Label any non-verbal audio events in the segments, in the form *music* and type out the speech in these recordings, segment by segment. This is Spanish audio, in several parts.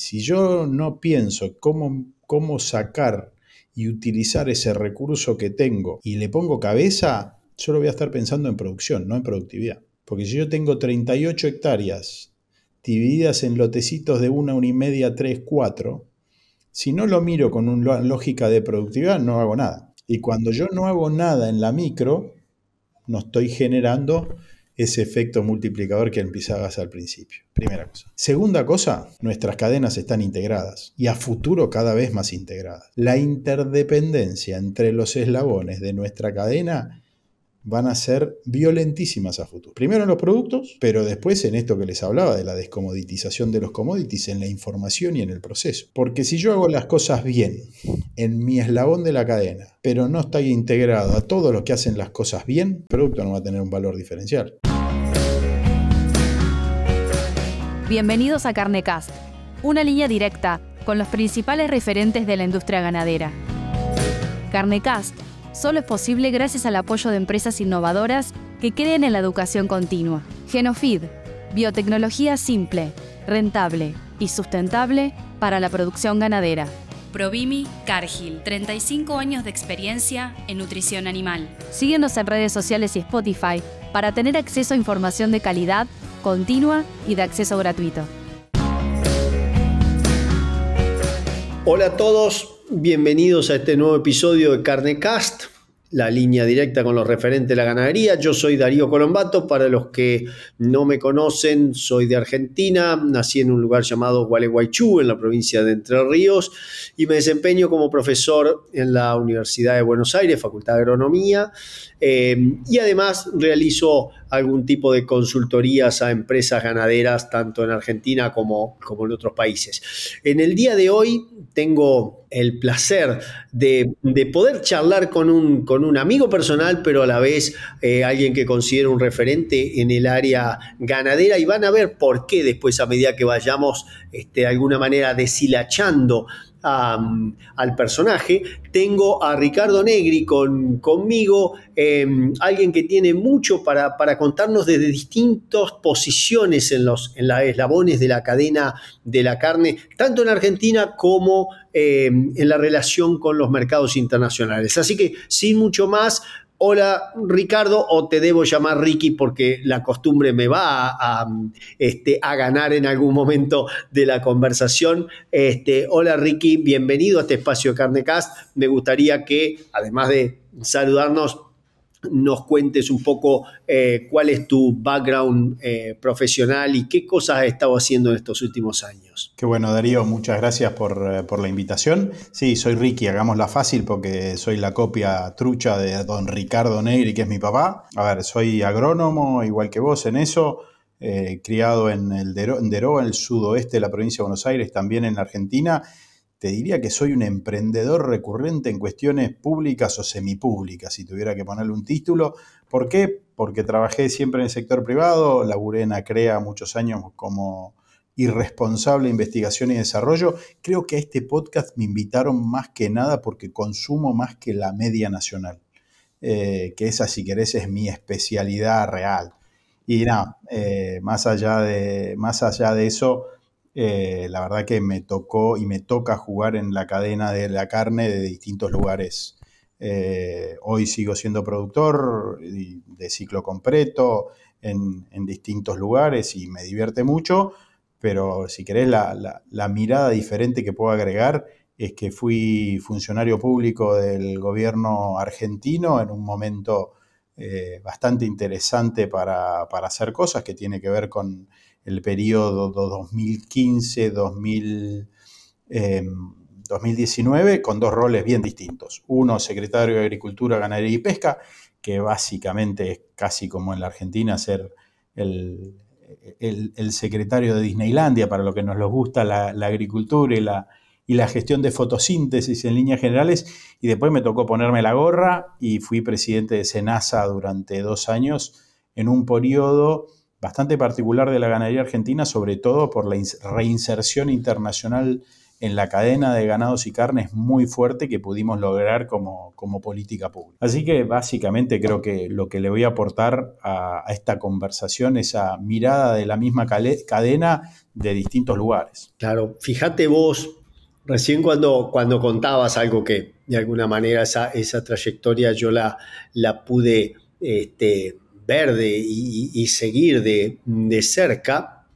si yo no pienso cómo, cómo sacar y utilizar ese recurso que tengo y le pongo cabeza, solo voy a estar pensando en producción, no en productividad. Porque si yo tengo 38 hectáreas divididas en lotecitos de una, una y media, tres, cuatro, si no lo miro con una lógica de productividad, no hago nada. Y cuando yo no hago nada en la micro, no estoy generando ese efecto multiplicador que empezabas al principio. Primera cosa. Segunda cosa, nuestras cadenas están integradas y a futuro cada vez más integradas. La interdependencia entre los eslabones de nuestra cadena van a ser violentísimas a futuro. Primero en los productos, pero después en esto que les hablaba de la descomoditización de los commodities, en la información y en el proceso. Porque si yo hago las cosas bien en mi eslabón de la cadena, pero no estoy integrado a todos los que hacen las cosas bien, el producto no va a tener un valor diferencial. Bienvenidos a Carnecast, una línea directa con los principales referentes de la industria ganadera. Carnecast solo es posible gracias al apoyo de empresas innovadoras que creen en la educación continua. Genofeed, biotecnología simple, rentable y sustentable para la producción ganadera. Provimi Cargill, 35 años de experiencia en nutrición animal. Síguenos en redes sociales y Spotify para tener acceso a información de calidad, continua y de acceso gratuito. Hola a todos, bienvenidos a este nuevo episodio de Carnecast, la línea directa con los referentes de la ganadería. Yo soy Darío Colombato, para los que no me conocen, soy de Argentina, nací en un lugar llamado Gualeguaychú, en la provincia de Entre Ríos, y me desempeño como profesor en la Universidad de Buenos Aires, Facultad de Agronomía, eh, y además realizo algún tipo de consultorías a empresas ganaderas, tanto en Argentina como, como en otros países. En el día de hoy tengo el placer de, poder charlar con un, con un, amigo personal, pero a la vez eh, alguien que considero un referente en el área ganadera y van a ver por qué después a medida que vayamos este, de alguna manera deshilachando al personaje. Tengo a Ricardo Negri con, conmigo, em, alguien que tiene mucho para, para, contarnos desde distintas posiciones en los en eslabones de la cadena de la carne, tanto en Argentina como em, en la relación con los mercados internacionales. Así que sin mucho más, hola Ricardo, o te debo llamar Ricky porque la costumbre me va a, este, a ganar en algún momento de la conversación. Este, hola Ricky, bienvenido a este espacio de Carnecast. Me gustaría que, además de saludarnos, nos cuentes un poco eh, cuál es tu background eh, profesional y qué cosas has estado haciendo en estos últimos años. Qué bueno, Darío, muchas gracias por, eh, por la invitación. Sí, soy Ricky, hagámosla fácil porque soy la copia trucha de don Ricardo Negri, que es mi papá. A ver, soy agrónomo, igual que vos en eso. criado en el Deró, en Deró, en el sudoeste de la provincia de Buenos Aires, también en Argentina, te diría que soy un emprendedor recurrente en cuestiones públicas o semipúblicas, si tuviera que ponerle un título. ¿Por qué? Porque trabajé siempre en el sector privado, laburé en ACREA muchos años como irresponsable investigación y desarrollo. Creo que a este podcast me invitaron más que nada porque consumo más que la media nacional, eh, que esa, si querés, es mi especialidad real. Y nada, eh, más, allá de, más allá de eso, eh, la verdad que me tocó y me toca jugar en la cadena de la carne de distintos lugares. Eh, hoy sigo siendo productor de ciclo completo en, distintos lugares y me divierte mucho, pero si querés la, mirada diferente que puedo agregar es que fui funcionario público del gobierno argentino en un momento eh, bastante interesante para, para hacer cosas que tiene que ver con el periodo 2015-2019 em, con dos roles bien distintos. Uno, secretario de Agricultura, Ganadería y Pesca, que básicamente es casi como en la Argentina ser el, secretario de Disneylandia, para lo que nos gusta la, agricultura y la, y la gestión de fotosíntesis en líneas generales. Y después me tocó ponerme la gorra y fui presidente de SENASA durante dos años en un periodo bastante particular de la ganadería argentina, sobre todo por la reinserción internacional en la cadena de ganados y carnes muy fuerte que pudimos lograr como, como política pública. Así que básicamente creo que lo que le voy a aportar a, esta conversación es esa mirada de la misma cadena de distintos lugares. Claro, fíjate vos, recién cuando, cuando contabas algo que de alguna manera esa, esa trayectoria yo la, la pude este, ver y, seguir de, de cerca,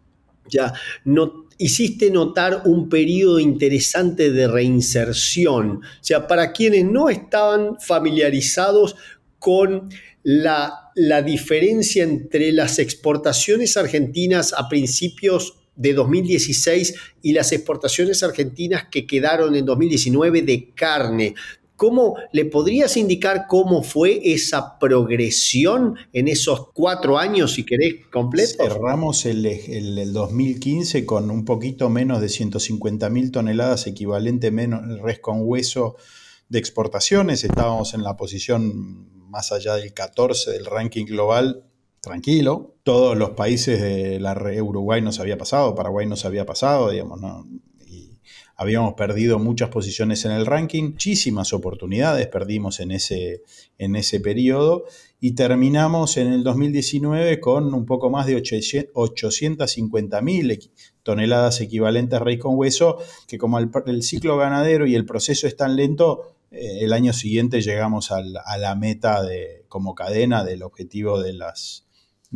ya no hiciste notar un periodo interesante de reinserción. O sea, para quienes no estaban familiarizados con la, la diferencia entre las exportaciones argentinas a principios de 2016 y las exportaciones argentinas que quedaron en 2019 de carne. ¿Cómo le podrías indicar cómo fue esa progresión en esos cuatro años, si querés, completos? Cerramos el, el, 2015 con un poquito menos de 150 mil toneladas, equivalente menos res con hueso de exportaciones. Estábamos en la posición más allá del 14 del ranking global, tranquilo. Todos los países de la Uruguay nos había pasado, Paraguay nos había pasado, digamos, ¿no? Habíamos perdido muchas posiciones en el ranking, muchísimas oportunidades perdimos en ese, en ese periodo y terminamos en el 2019 con un poco más de 850 mil toneladas equivalentes a raíz con hueso, que como el, ciclo ganadero y el proceso es tan lento, eh, el año siguiente llegamos a la meta de, como cadena del objetivo de las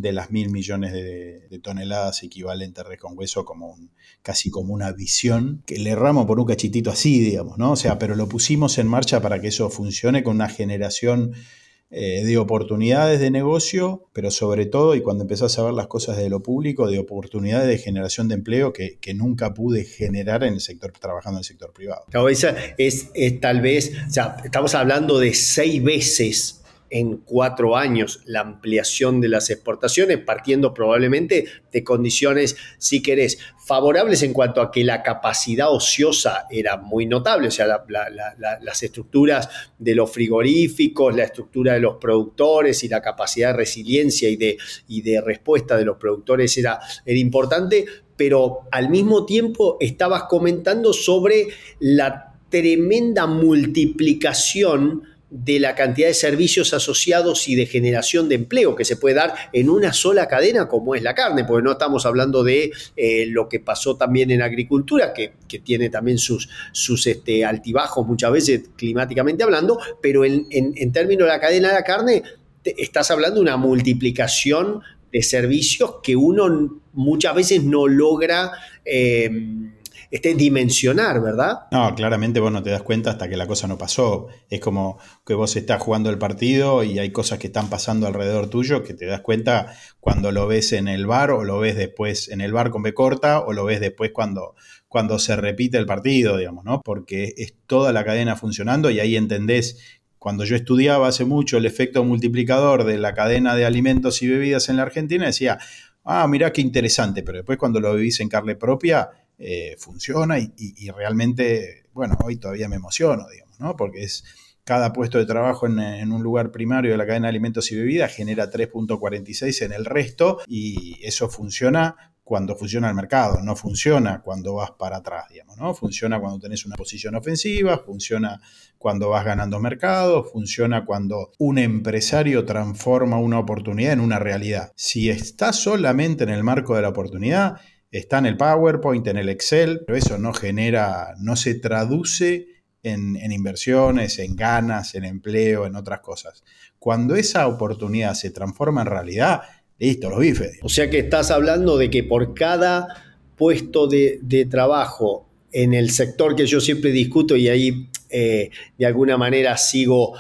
de las mil millones de, toneladas equivalentes a hueso como un, casi como una visión, que le erramos por un cachitito así, digamos, ¿no? O sea, pero lo pusimos en marcha para que eso funcione con una generación eh, de oportunidades de negocio, pero sobre todo, y cuando empezás a ver las cosas de lo público, de oportunidades de generación de empleo que, nunca pude generar en el sector, trabajando en el sector privado. esa es, es tal vez, o sea, estamos hablando de seis veces en cuatro años la ampliación de las exportaciones, partiendo probablemente de condiciones, si querés, favorables en cuanto a que la capacidad ociosa era muy notable, o sea, las estructuras de los frigoríficos, la estructura de los productores y la capacidad de resiliencia y de, y de respuesta de los productores era, era importante, pero al mismo tiempo estabas comentando sobre la tremenda multiplicación de la cantidad de servicios asociados y de generación de empleo que se puede dar en una sola cadena como es la carne, porque no estamos hablando de eh, lo que pasó también en agricultura, que, tiene también sus, sus este, altibajos muchas veces climáticamente hablando, pero en, términos de la cadena de la carne, estás hablando de una multiplicación de servicios que uno muchas veces no logra... Eh, este, dimensionar, ¿verdad? No, claramente vos no te das cuenta hasta que la cosa no pasó. Es como que vos estás jugando el partido y hay cosas que están pasando alrededor tuyo que te das cuenta cuando lo ves en el bar o lo ves después en el bar con B corta o lo ves después cuando, cuando se repite el partido, digamos, ¿no? Porque es toda la cadena funcionando y ahí entendés cuando yo estudiaba hace mucho el efecto multiplicador de la cadena de alimentos y bebidas en la Argentina, decía, ah, mirá qué interesante, pero después cuando lo vivís en carne propia, eh, funciona y, realmente, bueno, hoy todavía me emociono, digamos, ¿no? Porque es cada puesto de trabajo en, un lugar primario de la cadena de alimentos y bebidas genera 3.46 en el resto y eso funciona cuando funciona el mercado, no funciona cuando vas para atrás, digamos, ¿no? Funciona cuando tenés una posición ofensiva, funciona cuando vas ganando mercado, funciona cuando un empresario transforma una oportunidad en una realidad. Si estás solamente en el marco de la oportunidad, Está en el PowerPoint, en el Excel, pero eso no genera, no se traduce en, inversiones, en ganas, en empleo, en otras cosas. Cuando esa oportunidad se transforma en realidad, listo, los bifes. O sea que estás hablando de que por cada puesto de, trabajo en el sector que yo siempre discuto y ahí eh, de alguna manera sigo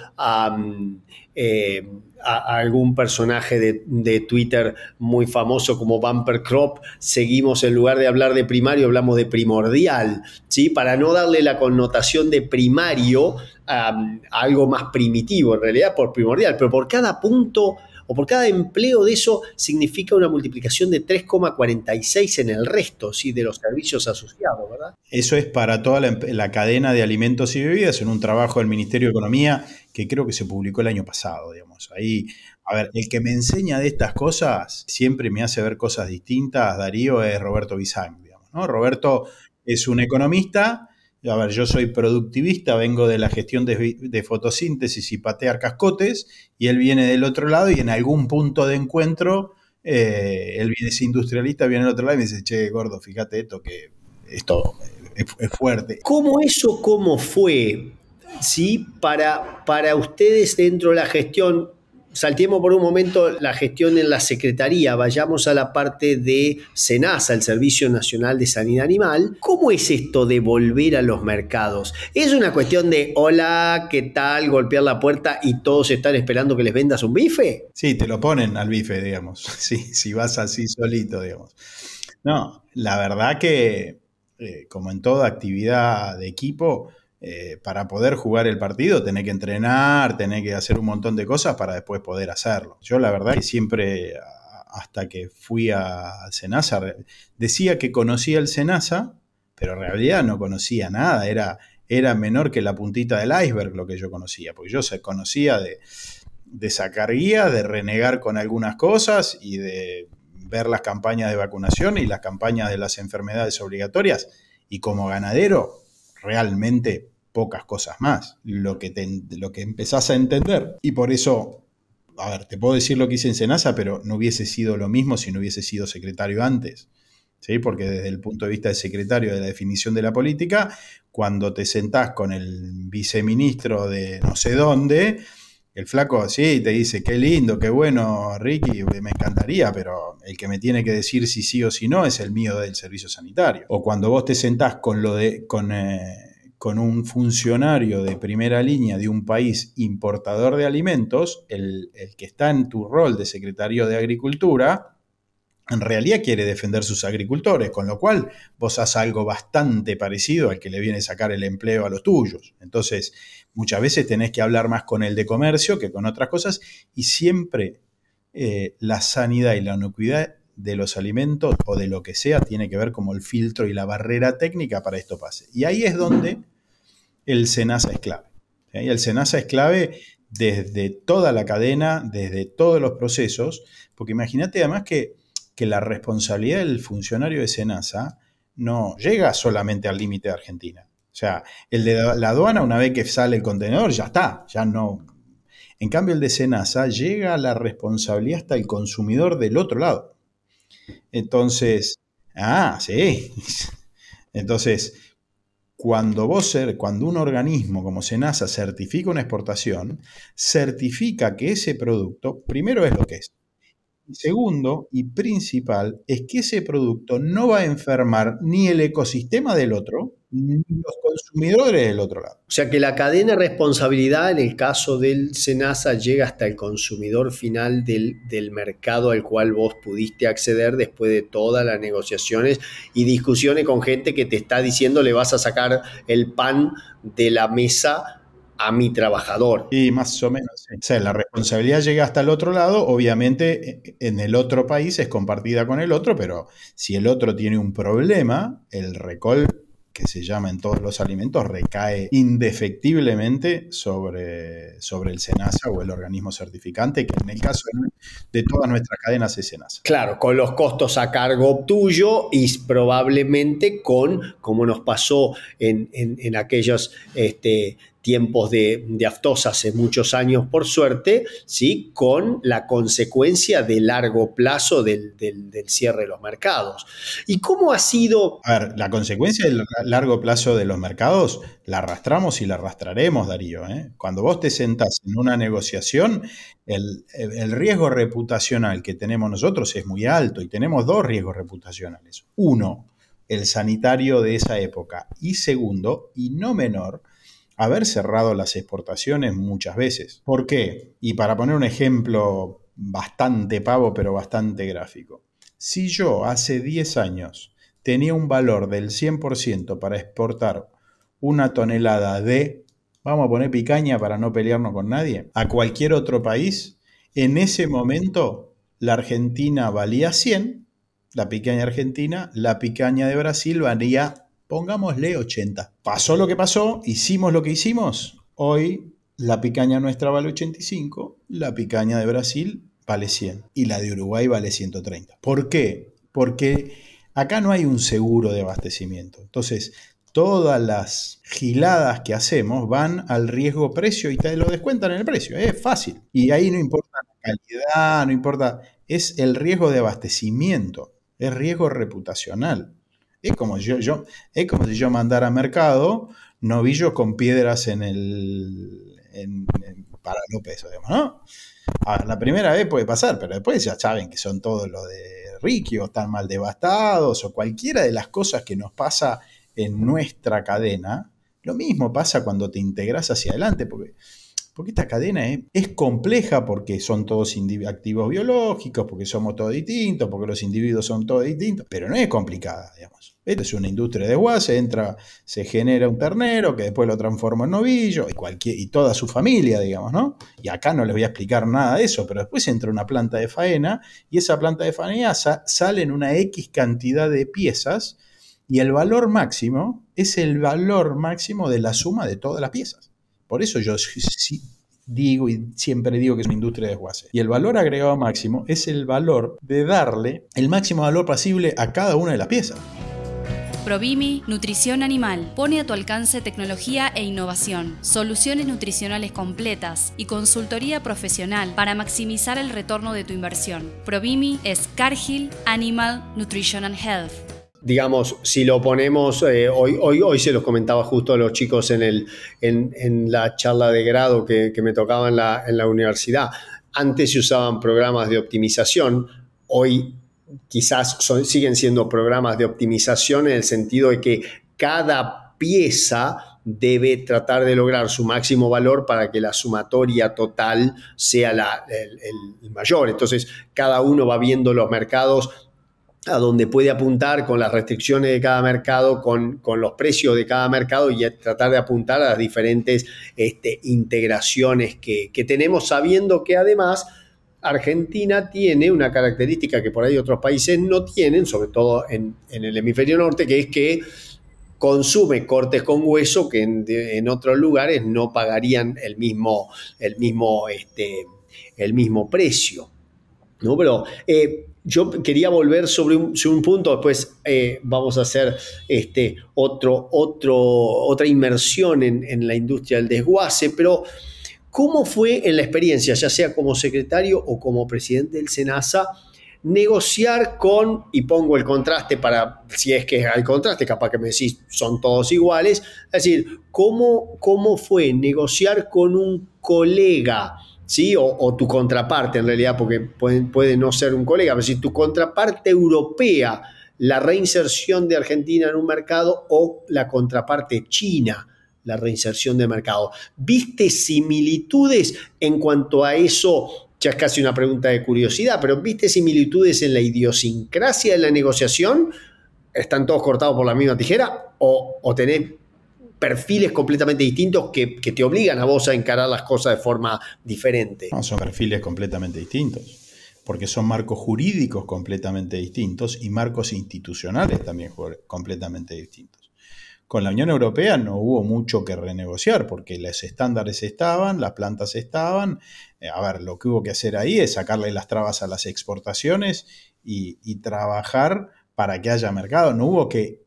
a algún personaje de, Twitter muy famoso como Bumper Crop, seguimos en lugar de hablar de primario, hablamos de primordial, ¿sí? Para no darle la connotación de primario a algo más primitivo, en realidad por primordial, pero por cada punto o por cada empleo de eso significa una multiplicación de 3,46 en el resto ¿sí? de los servicios asociados, ¿verdad? Eso es para toda la, cadena de alimentos y bebidas en un trabajo del Ministerio de Economía que creo que se publicó el año pasado, digamos. Ahí, a ver, el que me enseña de estas cosas, siempre me hace ver cosas distintas, Darío, es Roberto Bizán, digamos, ¿no? Roberto es un economista a ver, yo soy productivista, vengo de la gestión de, fotosíntesis y patear cascotes, y él viene del otro lado y en algún punto de encuentro, eh, él viene, es industrialista, viene del otro lado y me dice, che, gordo, fíjate esto, que esto es, es fuerte. ¿Cómo eso, cómo fue? ¿Sí? Para, para ustedes dentro de la gestión, Saltemos por un momento la gestión en la Secretaría, vayamos a la parte de SENASA, el Servicio Nacional de Sanidad Animal. ¿Cómo es esto de volver a los mercados? ¿Es una cuestión de hola, qué tal, golpear la puerta y todos están esperando que les vendas un bife? Sí, te lo ponen al bife, digamos, *laughs* sí, si vas así solito, digamos. No, la verdad que, eh, como en toda actividad de equipo, eh, para poder jugar el partido tenés que entrenar, tenés que hacer un montón de cosas para después poder hacerlo. Yo la verdad que siempre, hasta que fui a Senasa, decía que conocía el Senasa, pero en realidad no conocía nada, era, era menor que la puntita del iceberg lo que yo conocía, porque yo se conocía de, de sacar guías, de renegar con algunas cosas y de ver las campañas de vacunación y las campañas de las enfermedades obligatorias. Y como ganadero, realmente pocas cosas más, lo que, lo que empezás a entender. Y por eso, a ver, te puedo decir lo que hice en Senasa, pero no hubiese sido lo mismo si no hubiese sido secretario antes. ¿Sí? Porque desde el punto de vista del secretario de la definición de la política, cuando te sentás con el viceministro de no sé dónde, el flaco sí te dice, qué lindo, qué bueno, Ricky, me encantaría, pero el que me tiene que decir si sí o si no es el mío del servicio sanitario. O cuando vos te sentás con lo de, con, eh, con un funcionario de primera línea de un país importador de alimentos, el, el que está en tu rol de secretario de Agricultura, en realidad quiere defender sus agricultores, con lo cual vos haces algo bastante parecido al que le viene a sacar el empleo a los tuyos. Entonces, muchas veces tenés que hablar más con el de comercio que con otras cosas y siempre eh, la sanidad y la inocuidad de los alimentos o de lo que sea tiene que ver como el filtro y la barrera técnica para esto pase. Y ahí es donde el SENASA es clave. Y el SENASA es clave desde toda la cadena, desde todos los procesos, porque imagínate además que, que la responsabilidad del funcionario de SENASA no llega solamente al límite de Argentina. Sea, el de la aduana, una vez que sale el contenedor, ya está, ya no. En cambio, el de SENASA llega a la responsabilidad hasta el consumidor del otro lado. Entonces, ah, sí. *laughs* Entonces, cuando vos cuando un organismo como SENASA certifica una exportación, certifica que ese producto, primero es lo que es. Segundo y principal es que ese producto no va a enfermar ni el ecosistema del otro, los consumidores del otro lado. O sea que la cadena de responsabilidad en el caso del SENASA llega hasta el consumidor final del, del, mercado al cual vos pudiste acceder después de todas las negociaciones y discusiones con gente que te está diciendo le vas a sacar el pan de la mesa a mi trabajador. Y más o menos. O sea, la responsabilidad llega hasta el otro lado, obviamente en el otro país es compartida con el otro, pero si el otro tiene un problema, el recall que se llama en todos los alimentos, recae indefectiblemente sobre, sobre el SENASA o el organismo certificante, que en el caso de, todas nuestras cadenas es SENASA. Claro, con los costos a cargo tuyo y probablemente con, como nos pasó en, en aquellos este, tiempos de, de aftosa hace muchos años, por suerte, ¿sí? con la consecuencia de largo plazo del, cierre de los mercados. ¿Y cómo ha sido? A ver, la consecuencia del largo plazo de los mercados la arrastramos y la arrastraremos, Darío. ¿eh? Cuando vos te sentás en una negociación, el riesgo reputacional que tenemos nosotros es muy alto y tenemos dos riesgos reputacionales. Uno, el sanitario de esa época. Y segundo, y no menor, haber cerrado las exportaciones muchas veces. ¿Por qué? Y para poner un ejemplo bastante pavo, pero bastante gráfico. Si yo hace 10 años tenía un valor del 100% para exportar una tonelada de, vamos a poner picaña para no pelearnos con nadie, a cualquier otro país, en ese momento la Argentina valía 100, la picaña argentina, la picaña de Brasil valía pongámosle 80. Pasó lo que pasó, hicimos lo que hicimos. Hoy la picaña nuestra vale 85, la picaña de Brasil vale 100 y la de Uruguay vale 130. ¿Por qué? Porque acá no hay un seguro de abastecimiento. Entonces, todas las giladas que hacemos van al riesgo precio y te lo descuentan en el precio. Es fácil. Y ahí no importa la calidad, no importa. Es el riesgo de abastecimiento, es riesgo reputacional. Es como, yo, yo, es como si yo mandara a mercado novillos con piedras en el. para López, digamos, ¿no? la primera vez puede pasar, pero después ya saben que son todos los de Ricky o están mal devastados o cualquiera de las cosas que nos pasa en nuestra cadena. Lo mismo pasa cuando te integras hacia adelante, porque, porque esta cadena es, compleja porque son todos activos biológicos, porque somos todos distintos, porque los individuos son todos distintos, pero no es complicada, digamos. Esto es una industria de desguace, entra, se genera un ternero que después lo transforma en novillo y, y toda su familia, digamos, ¿no? Y acá no les voy a explicar nada de eso, pero después entra una planta de faena y esa planta de faena sale en una X cantidad de piezas y el valor máximo es el valor máximo de la suma de todas las piezas. Por eso yo digo y siempre digo que es una industria de desguace. Y el valor agregado máximo es el valor de darle el máximo valor posible a cada una de las piezas. Provimi Nutrición Animal pone a tu alcance tecnología e innovación, soluciones nutricionales completas y consultoría profesional para maximizar el retorno de tu inversión. Provimi es Cargill Animal Nutrition and Health. Digamos, si lo ponemos, eh, hoy, hoy, hoy se los comentaba justo a los chicos en, el, en, la charla de grado que, me tocaba en la, en la universidad. Antes se usaban programas de optimización, hoy quizás siguen siendo programas de optimización en el sentido de que cada pieza debe tratar de lograr su máximo valor para que la sumatoria total sea la, el, mayor. Entonces, cada uno va viendo los mercados a donde puede apuntar con las restricciones de cada mercado, con, los precios de cada mercado y tratar de apuntar a las diferentes este, integraciones que, que tenemos, sabiendo que además Argentina tiene una característica que por ahí otros países no tienen, sobre todo en, el hemisferio norte, que es que consume cortes con hueso que en, otros lugares no pagarían el mismo, el mismo, este, el mismo precio. ¿no? Pero eh, yo quería volver sobre un, punto, después eh, vamos a hacer este, otro, otro, otra inmersión en, en la industria del desguace, pero ¿Cómo fue en la experiencia, ya sea como secretario o como presidente del SENASA, negociar con, y pongo el contraste para, si es que hay contraste, capaz que me decís, son todos iguales, es decir, ¿cómo, cómo fue negociar con un colega? ¿Sí? O, tu contraparte en realidad, porque puede, no ser un colega, pero si tu contraparte europea, la reinserción de Argentina en un mercado o la contraparte china la reinserción de mercado. ¿Viste similitudes en cuanto a eso? Ya es casi una pregunta de curiosidad, pero ¿viste similitudes en la idiosincrasia de la negociación? ¿Están todos cortados por la misma tijera? ¿O, o tenés perfiles completamente distintos que, te obligan a vos a encarar las cosas de forma diferente? Son perfiles completamente distintos, porque son marcos jurídicos completamente distintos y marcos institucionales también completamente distintos. Con la Unión Europea no hubo mucho que renegociar porque los estándares estaban, las plantas estaban. Eh, a ver, lo que hubo que hacer ahí es sacarle las trabas a las exportaciones y, trabajar para que haya mercado. No hubo que,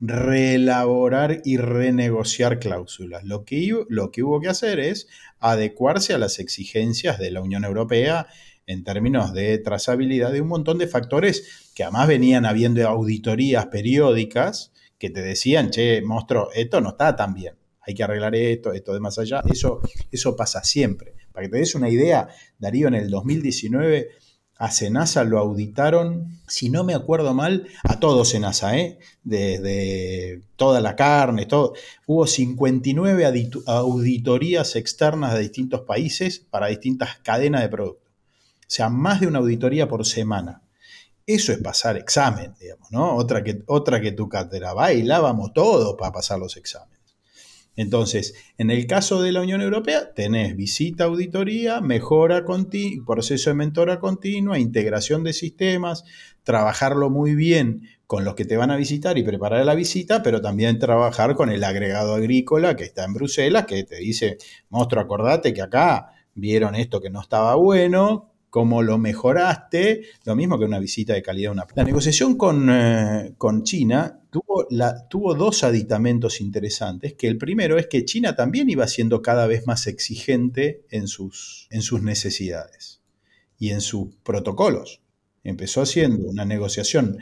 reelaborar y renegociar cláusulas. Lo que, lo que hubo que hacer es adecuarse a las exigencias de la Unión Europea en términos de trazabilidad de un montón de factores que además venían habiendo auditorías periódicas que te decían, che, monstruo, esto no está tan bien, hay que arreglar esto, esto de más allá. Eso, eso pasa siempre. Para que te des una idea, Darío, en el 2019 a Senasa lo auditaron, si no me acuerdo mal, a todos Senasa, ¿eh? desde toda la carne, todo. Hubo 59 auditorías externas de distintos países para distintas cadenas de productos. O sea, más de una auditoría por semana. Eso es pasar examen, digamos, ¿no? Otra que, otra que tu cátedra. Bailábamos todos para pasar los exámenes. Entonces, en el caso de la Unión Europea, tenés visita, auditoría, mejora proceso de mentora continua, integración de sistemas, trabajarlo muy bien con los que te van a visitar y preparar la visita, pero también trabajar con el agregado agrícola que está en Bruselas, que te dice, monstruo, acordate que acá vieron esto que no estaba bueno, cómo lo mejoraste, lo mismo que una visita de calidad. Una... La negociación con, eh, con China tuvo, la, tuvo dos aditamentos interesantes, que el primero es que China también iba siendo cada vez más exigente en sus, en sus necesidades y en sus protocolos. Empezó haciendo una negociación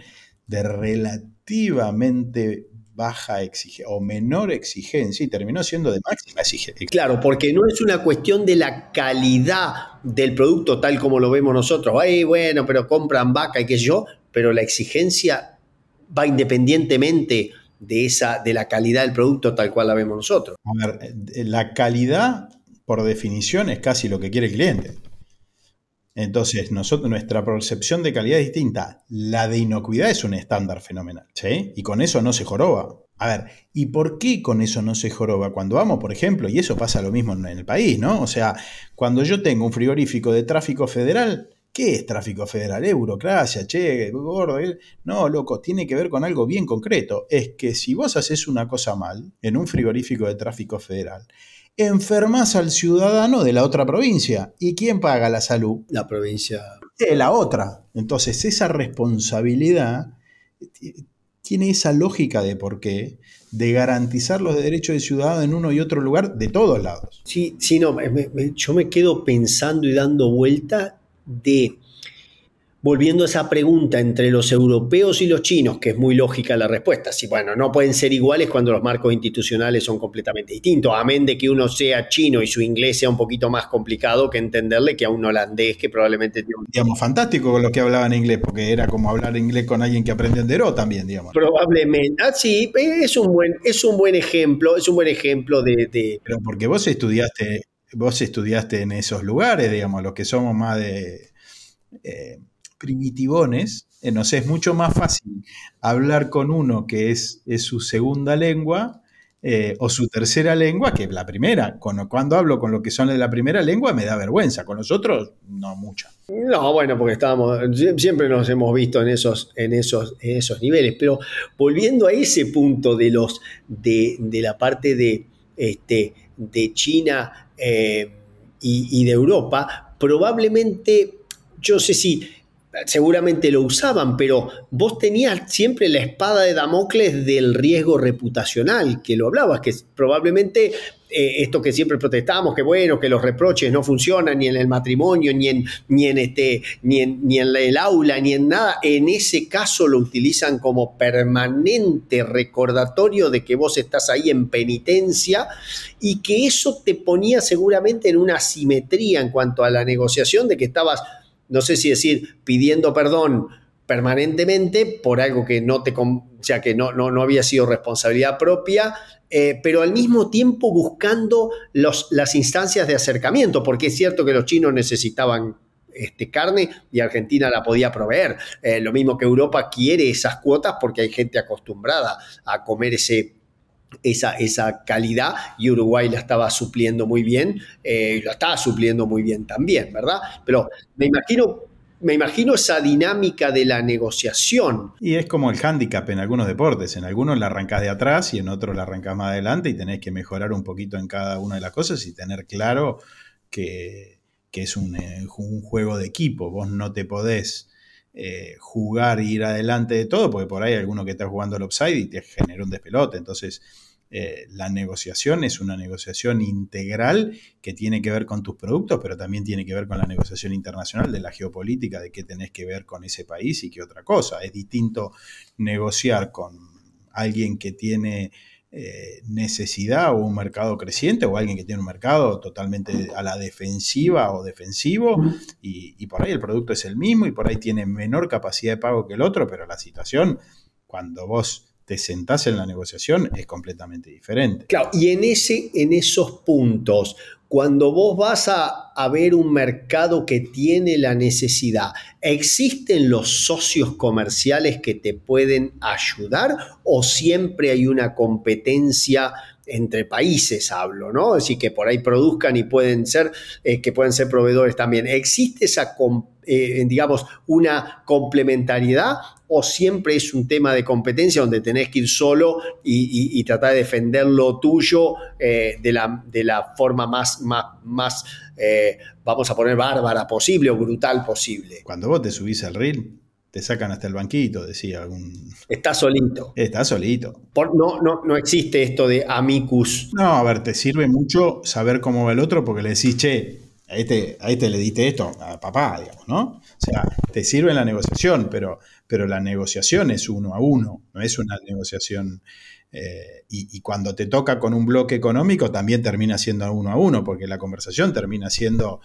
de relativamente baja exigencia o menor exigencia y terminó siendo de máxima exigencia. Claro, porque no es una cuestión de la calidad del producto tal como lo vemos nosotros. Ay, bueno, pero compran vaca y qué sé yo, pero la exigencia va independientemente de esa de la calidad del producto tal cual la vemos nosotros. A ver, eh, la calidad por definición es casi lo que quiere el cliente. Entonces, nosotros, nuestra percepción de calidad es distinta. La de inocuidad es un estándar fenomenal, ¿sí? Y con eso no se joroba. A ver, ¿y por qué con eso no se joroba? Cuando vamos, por ejemplo, y eso pasa lo mismo en el país, ¿no? O sea, cuando yo tengo un frigorífico de tráfico federal, ¿qué es tráfico federal? Eurocracia, che, gordo. Eh. No, loco, tiene que ver con algo bien concreto. Es que si vos haces una cosa mal en un frigorífico de tráfico federal, enfermas al ciudadano de la otra provincia. ¿Y quién paga la salud? La provincia. De la otra. Entonces, esa responsabilidad tiene esa lógica de por qué, de garantizar los derechos del ciudadano en uno y otro lugar de todos lados. Sí, sí, no, yo me quedo pensando y dando vuelta de volviendo a esa pregunta entre los europeos y los chinos, que es muy lógica la respuesta, si bueno, no pueden ser iguales cuando los marcos institucionales son completamente distintos, amén de que uno sea chino y su inglés sea un poquito más complicado que entenderle que a un holandés que probablemente tiene Digamos, fantástico con los que hablaban inglés, porque era como hablar inglés con alguien que aprende en Dero también, digamos. Probablemente, ah, sí, es un buen, es un buen ejemplo, es un buen ejemplo de... Pero porque vos estudiaste, vos estudiaste en esos lugares, digamos, los que somos más de... Eh, primitivones, eh, es mucho más fácil hablar con uno que es, su segunda lengua eh, o su tercera lengua que la primera. Cuando, hablo con lo que son de la primera lengua me da vergüenza, con los otros no mucha. No, bueno, porque estábamos, siempre nos hemos visto en esos, en esos, esos niveles, pero volviendo a ese punto de los de, la parte de, este, de China eh, y de Europa, probablemente, yo sé si seguramente lo usaban, pero vos tenías siempre la espada de Damocles del riesgo reputacional, que lo hablabas, que probablemente eh, esto que siempre protestamos, que bueno, que los reproches no funcionan ni en el matrimonio, ni en, ni en, este, ni ni en el aula, ni en nada, en ese caso lo utilizan como permanente recordatorio de que vos estás ahí en penitencia y que eso te ponía seguramente en una simetría en cuanto a la negociación de que estabas no sé si decir pidiendo perdón permanentemente por algo que no te, sea, que no, no, había sido responsabilidad propia, eh, pero al mismo tiempo buscando los, las instancias de acercamiento, porque es cierto que los chinos necesitaban este, carne y Argentina la podía proveer. Eh, lo mismo que Europa quiere esas cuotas porque hay gente acostumbrada a comer ese, esa, esa, calidad y Uruguay la estaba supliendo muy bien, eh, la estaba supliendo muy bien también, ¿verdad? Pero me imagino, me imagino esa dinámica de la negociación. Y es como el hándicap en algunos deportes, en algunos la arrancás de atrás y en otros la arrancás más adelante y tenés que mejorar un poquito en cada una de las cosas y tener claro que, es un, eh, un juego de equipo, vos no te podés eh, jugar e ir adelante de todo, porque por ahí hay alguno que está jugando al upside y te genera un despelote. Entonces, eh, la negociación es una negociación integral que tiene que ver con tus productos, pero también tiene que ver con la negociación internacional de la geopolítica, de qué tenés que ver con ese país y qué otra cosa. Es distinto negociar con alguien que tiene eh, necesidad o un mercado creciente o alguien que tiene un mercado totalmente a la defensiva o defensivo y, por ahí el producto es el mismo y por ahí tiene menor capacidad de pago que el otro, pero la situación cuando vos te sentás en la negociación es completamente diferente. Claro, y en, ese, en esos puntos, cuando vos vas a, ver un mercado que tiene la necesidad, ¿existen los socios comerciales que te pueden ayudar o siempre hay una competencia entre países, hablo, ¿no? Es decir, que por ahí produzcan y pueden ser, eh, que pueden ser proveedores también. ¿Existe esa, eh, digamos, una complementariedad o siempre es un tema de competencia donde tenés que ir solo y, tratar de defender lo tuyo eh, de, la, de, la, forma más, más, más eh, vamos a poner, bárbara posible o brutal posible. Cuando vos te subís al ring, te sacan hasta el banquito, decía algún... Está solito. Está solito. no, no, no existe esto de amicus. No, a ver, te sirve mucho saber cómo va el otro porque le decís, che, a este, a este le diste esto, a papá, digamos, ¿no? O sea, te sirve en la negociación, pero, pero la negociación es uno a uno, no es una negociación... Eh, y, y, cuando te toca con un bloque económico también termina siendo uno a uno, porque la conversación termina siendo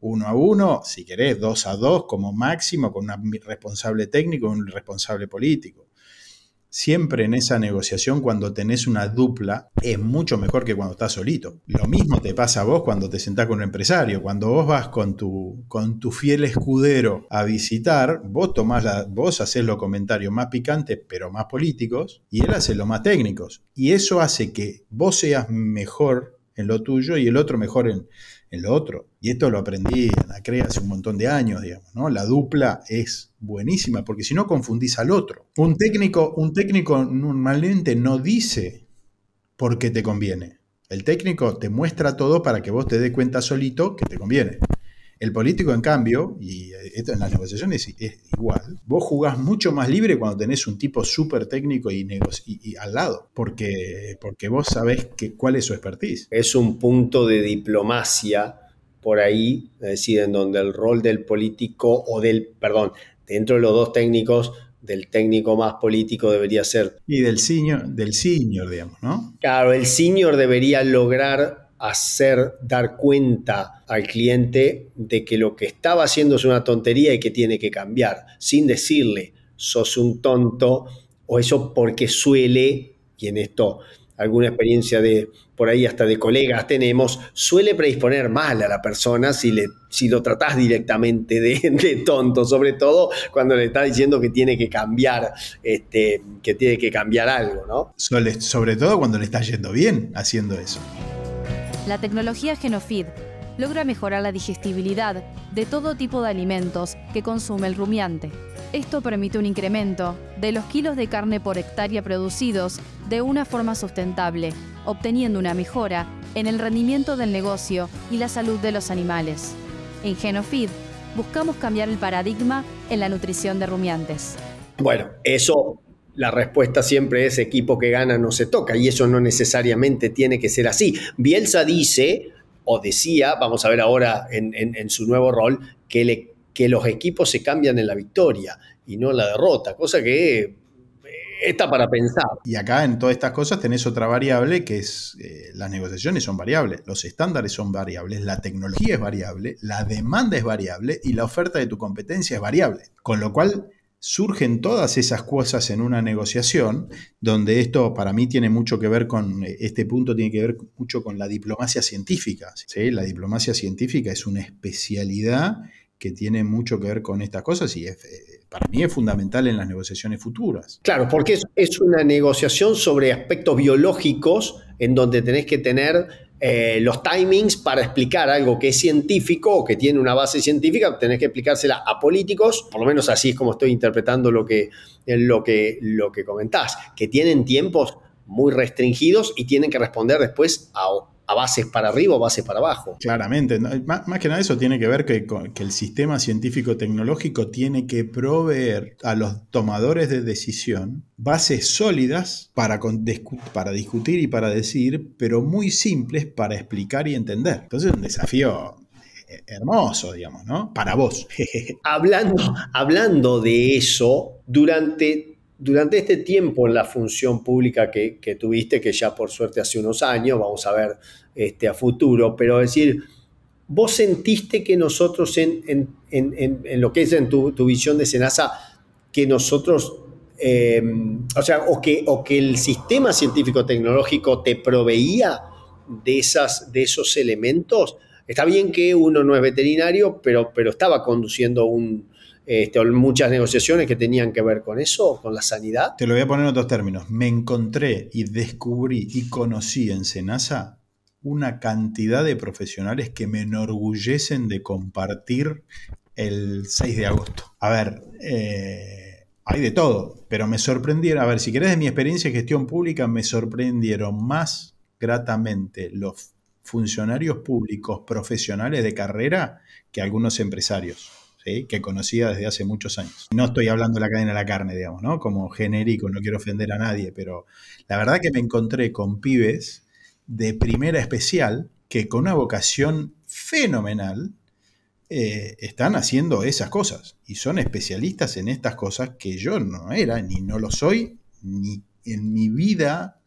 uno a uno, si querés, dos a dos como máximo, con un responsable técnico y un responsable político. Siempre en esa negociación, cuando tenés una dupla, es mucho mejor que cuando estás solito. Lo mismo te pasa a vos cuando te sentás con un empresario. Cuando vos vas con tu, con tu fiel escudero a visitar, vos tomás la, vos haces los comentarios más picantes, pero más políticos, y él hace los más técnicos. Y eso hace que vos seas mejor en lo tuyo y el otro mejor en, en lo otro. Y esto lo aprendí en la CRE hace un montón de años, digamos, ¿no? La dupla es buenísima, porque si no confundís al otro. Un técnico, un técnico normalmente no dice por qué te conviene. El técnico te muestra todo para que vos te des cuenta solito que te conviene. El político, en cambio, y esto en las negociaciones es igual, vos jugás mucho más libre cuando tenés un tipo súper técnico y, y, al lado, porque, porque vos sabés que, cuál es su expertise. Es un punto de diplomacia por ahí, es decir, en donde el rol del político o del, perdón, dentro de los dos técnicos, del técnico más político debería ser. Y del senior, del senior, digamos, ¿no? Claro, el senior debería lograr hacer dar cuenta al cliente de que lo que estaba haciendo es una tontería y que tiene que cambiar, sin decirle, sos un tonto, o eso porque suele, y en esto alguna experiencia de por ahí hasta de colegas tenemos, suele predisponer mal a la persona si, le, si lo tratás directamente de, *laughs* tonto, sobre todo cuando le está diciendo que tiene que cambiar, este, que tiene que cambiar algo, ¿no? Sobre, sobre todo cuando le está yendo bien haciendo eso. La tecnología Genofeed logra mejorar la digestibilidad de todo tipo de alimentos que consume el rumiante. Esto permite un incremento de los kilos de carne por hectárea producidos de una forma sustentable, obteniendo una mejora en el rendimiento del negocio y la salud de los animales. En Genofeed buscamos cambiar el paradigma en la nutrición de rumiantes. Bueno, eso la respuesta siempre es equipo que gana no se toca y eso no necesariamente tiene que ser así. Bielsa dice o decía, vamos a ver ahora en, su nuevo rol, que, los equipos se cambian en la victoria y no en la derrota, cosa que eh, está para pensar. Y acá en todas estas cosas tenés otra variable que es eh, las negociaciones son variables, los estándares son variables, la tecnología es variable, la demanda es variable y la oferta de tu competencia es variable. Con lo cual surgen todas esas cosas en una negociación, donde esto para mí tiene mucho que ver con, este punto tiene que ver mucho con la diplomacia científica. ¿sí? La diplomacia científica es una especialidad que tiene mucho que ver con estas cosas y eh, para mí es fundamental en las negociaciones futuras. Claro, porque es, es una negociación sobre aspectos biológicos en donde tenés que tener eh, los timings para explicar algo que es científico o que tiene una base científica, tenés que explicársela a políticos, por lo menos así es como estoy interpretando lo que, lo que, lo que comentás, que tienen tiempos muy restringidos y tienen que responder después a a bases para arriba o bases para abajo. Claramente, más, que nada eso tiene que ver que, que el sistema científico-tecnológico tiene que proveer a los tomadores de decisión bases sólidas para, para discutir y para decir, pero muy simples para explicar y entender. Entonces es un desafío eh, hermoso, digamos, ¿no? Para vos. *laughs* hablando, hablando de eso, durante durante este tiempo en la función pública que, tuviste, que ya por suerte hace unos años, vamos a ver este, a futuro, pero decir, vos sentiste que nosotros en, lo que es en tu, visión de Senasa, que nosotros, eh, o sea, o que, o que el sistema científico-tecnológico te proveía de, esas, de esos elementos. Está bien que uno no es veterinario, pero, pero estaba conduciendo un, este, muchas negociaciones que tenían que ver con eso, con la sanidad. Te lo voy a poner en otros términos. Me encontré y descubrí y conocí en Senasa una cantidad de profesionales que me enorgullecen de compartir el 6 de agosto. A ver, eh, hay de todo, pero me sorprendieron, a ver, si querés de mi experiencia de gestión pública, me sorprendieron más gratamente los funcionarios públicos profesionales de carrera que algunos empresarios. Que conocía desde hace muchos años. No estoy hablando de la cadena de la carne, digamos, ¿no? Como genérico, no quiero ofender a nadie, pero la verdad que me encontré con pibes de primera especial que con una vocación fenomenal eh, están haciendo esas cosas y son especialistas en estas cosas que yo no era, ni no lo soy, ni en mi vida